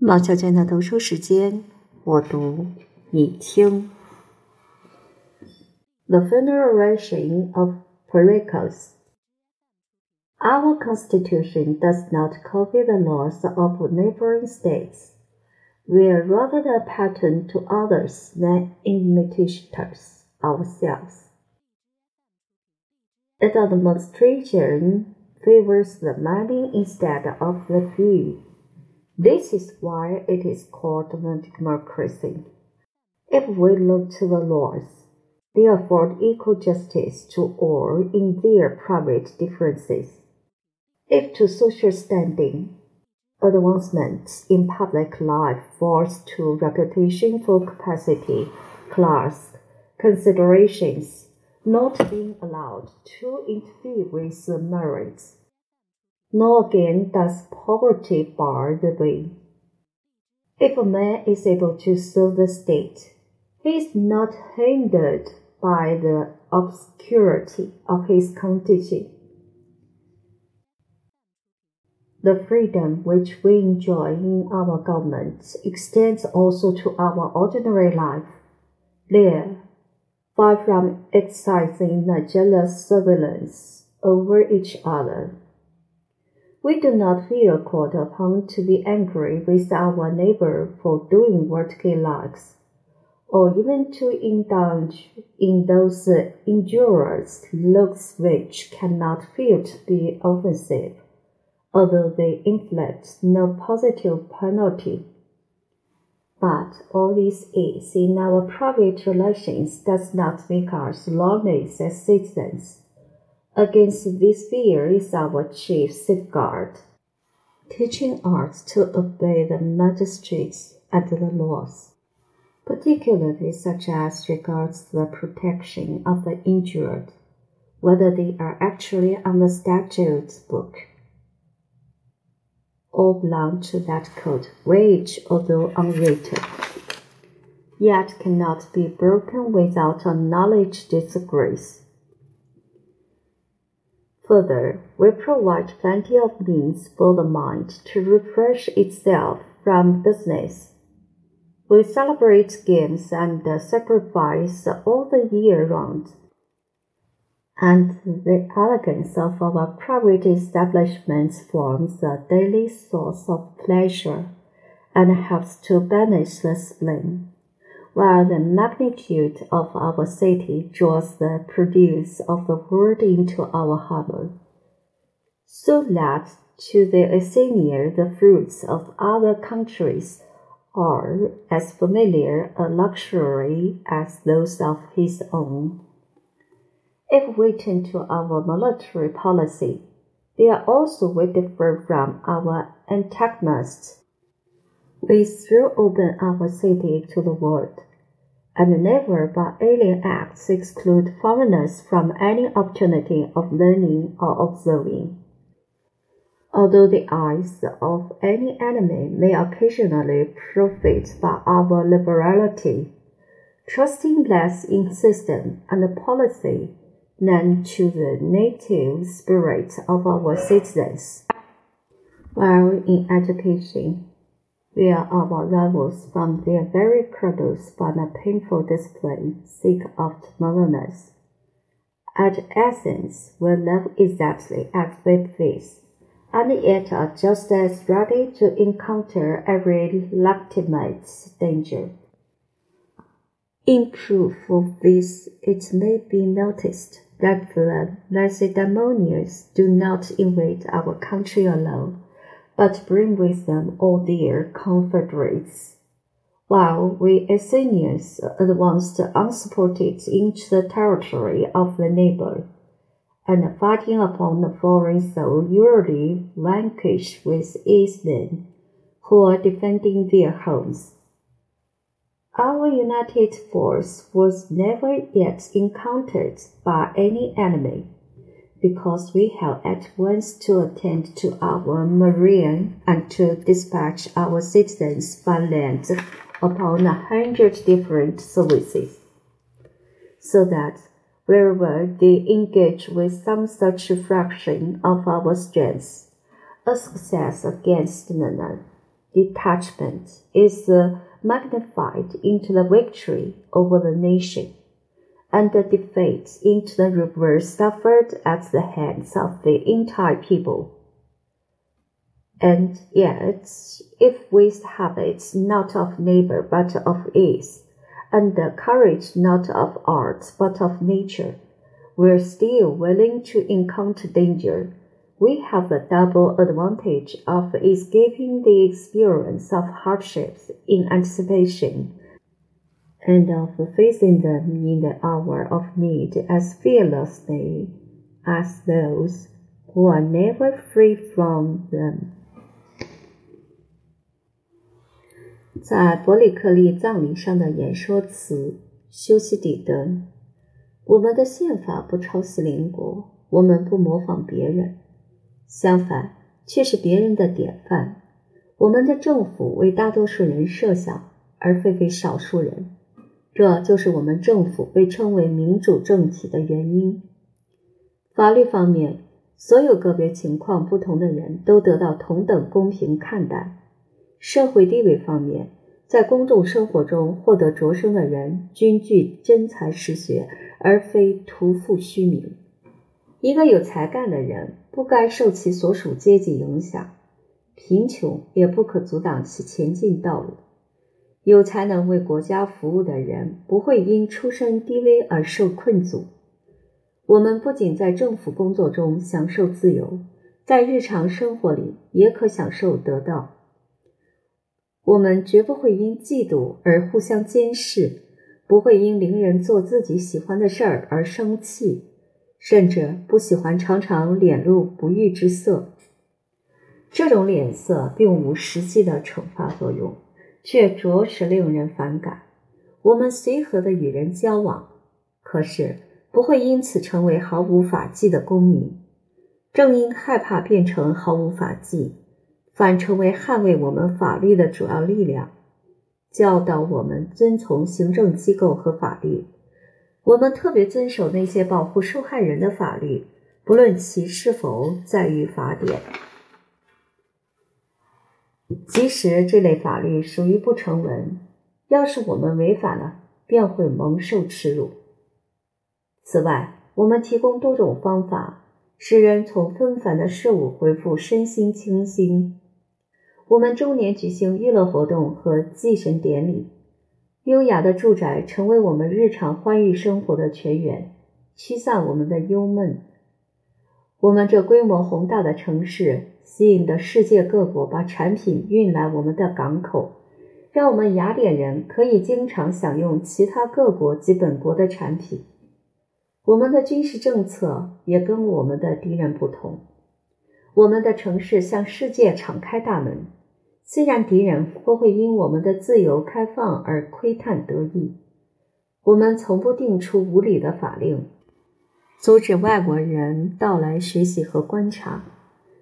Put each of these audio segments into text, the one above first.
毛小娟的读书时间，我读你听。The Funeral Oration of Pericles. Our Constitution does not copy the laws of neighboring states. We are rather a pattern to others than imitators ourselves. The administration favors the many instead of the few. This is why it is called democracy. If we look to the laws, they afford equal justice to all in their private differences. If to social standing, advancements in public life falls to reputation for capacity, class, considerations not being allowed to interfere with the merits nor again does poverty bar the way. If a man is able to serve the state, he is not hindered by the obscurity of his condition. The freedom which we enjoy in our government extends also to our ordinary life. There, far from exercising a jealous surveillance over each other, we do not feel called upon to be angry with our neighbor for doing what he likes, or even to indulge in those injurious looks which cannot fail to be offensive, although they inflict no positive penalty. But all this is in our private relations does not make us lawless as citizens Against this fear is our chief safeguard, teaching us to obey the magistrates and the laws, particularly such as regards the protection of the injured, whether they are actually on the statute book or belong to that code which, although unwritten, yet cannot be broken without a knowledge disgrace. Further, we provide plenty of means for the mind to refresh itself from business. We celebrate games and sacrifice all the year round. And the elegance of our private establishments forms a daily source of pleasure and helps to banish the spleen while the magnitude of our city draws the produce of the world into our harbor, so that to the Athenian the fruits of other countries are as familiar a luxury as those of his own. If we turn to our military policy, there also we differ from our antagonists. We throw open our city to the world and never by alien acts exclude foreigners from any opportunity of learning or observing. Although the eyes of any enemy may occasionally profit by our liberality, trusting less in system and policy than to the native spirit of our citizens. While in education, we are our rivals from their very cradles by a painful display seek after mellowness. At Athens, we live exactly as we face, and yet are just as ready to encounter every legitimate danger. In proof of this, it may be noticed that the Lacedaemonians do not invade our country alone but bring with them all their confederates. While we Athenians advanced unsupported into the territory of the neighbor, and fighting upon the foreign soil usually vanquished with ease men who are defending their homes. Our united force was never yet encountered by any enemy because we have at once to attend to our marine and to dispatch our citizens by land upon a hundred different services, so that wherever they engage with some such fraction of our strength, a success against none. Detachment is magnified into the victory over the nation, and the defeat into the reverse suffered at the hands of the entire people. And yet, if with habits not of labor but of ease, and the courage not of art but of nature, we're still willing to encounter danger. We have the double advantage of escaping the experience of hardships in anticipation and of facing them in the hour of need as fearlessly as those who are never free from them. 在伯里克利葬礼上的演说词，修昔底德。我们的宪法不抄袭邻国，我们不模仿别人，相反，却是别人的典范。我们的政府为大多数人设想，而非为少数人。这就是我们政府被称为民主政体的原因。法律方面，所有个别情况不同的人都得到同等公平看待。社会地位方面，在公众生活中获得擢升的人均具真才实学，而非徒负虚名。一个有才干的人不该受其所属阶级影响，贫穷也不可阻挡其前进道路。有才能为国家服务的人不会因出身低微而受困阻。我们不仅在政府工作中享受自由，在日常生活里也可享受得到。我们绝不会因嫉妒而互相监视，不会因邻人做自己喜欢的事儿而生气，甚至不喜欢常常脸露不悦之色。这种脸色并无实际的惩罚作用，却着实令人反感。我们随和的与人交往，可是不会因此成为毫无法纪的公民。正因害怕变成毫无法纪。反成为捍卫我们法律的主要力量，教导我们遵从行政机构和法律。我们特别遵守那些保护受害人的法律，不论其是否在于法典。即使这类法律属于不成文，要是我们违反了，便会蒙受耻辱。此外，我们提供多种方法，使人从纷繁的事物恢复身心清新。我们周年举行娱乐活动和祭神典礼，优雅的住宅成为我们日常欢愉生活的泉源，驱散我们的忧闷。我们这规模宏大的城市吸引的世界各国把产品运来我们的港口，让我们雅典人可以经常享用其他各国及本国的产品。我们的军事政策也跟我们的敌人不同，我们的城市向世界敞开大门。虽然敌人或会因我们的自由开放而窥探得意，我们从不定出无理的法令，阻止外国人到来学习和观察。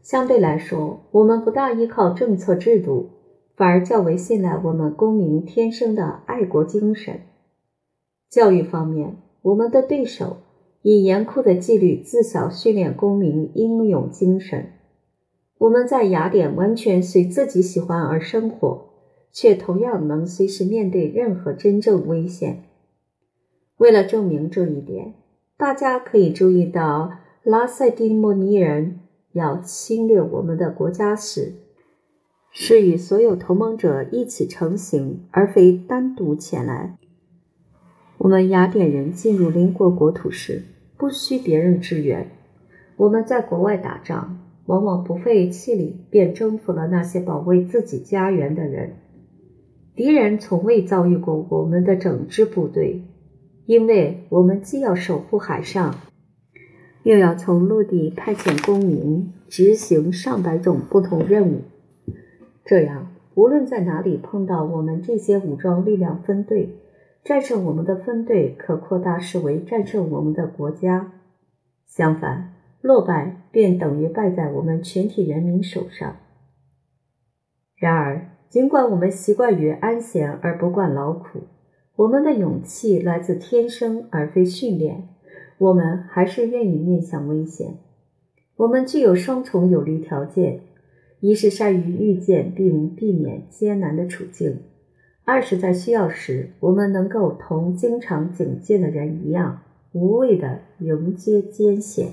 相对来说，我们不大依靠政策制度，反而较为信赖我们公民天生的爱国精神。教育方面，我们的对手以严酷的纪律自小训练公民英勇精神。我们在雅典完全随自己喜欢而生活，却同样能随时面对任何真正危险。为了证明这一点，大家可以注意到拉塞蒂莫尼人要侵略我们的国家时，是与所有同盟者一起成行，而非单独前来。我们雅典人进入邻国国土时，不需别人支援。我们在国外打仗。往往不费气力便征服了那些保卫自己家园的人。敌人从未遭遇过我们的整支部队，因为我们既要守护海上，又要从陆地派遣公民执行上百种不同任务。这样，无论在哪里碰到我们这些武装力量分队，战胜我们的分队可扩大视为战胜我们的国家。相反。落败便等于败在我们全体人民手上。然而，尽管我们习惯于安闲而不惯劳苦，我们的勇气来自天生而非训练，我们还是愿意面向危险。我们具有双重有利条件：一是善于预见并避免艰难的处境；二是，在需要时，我们能够同经常警戒的人一样，无畏地迎接艰险。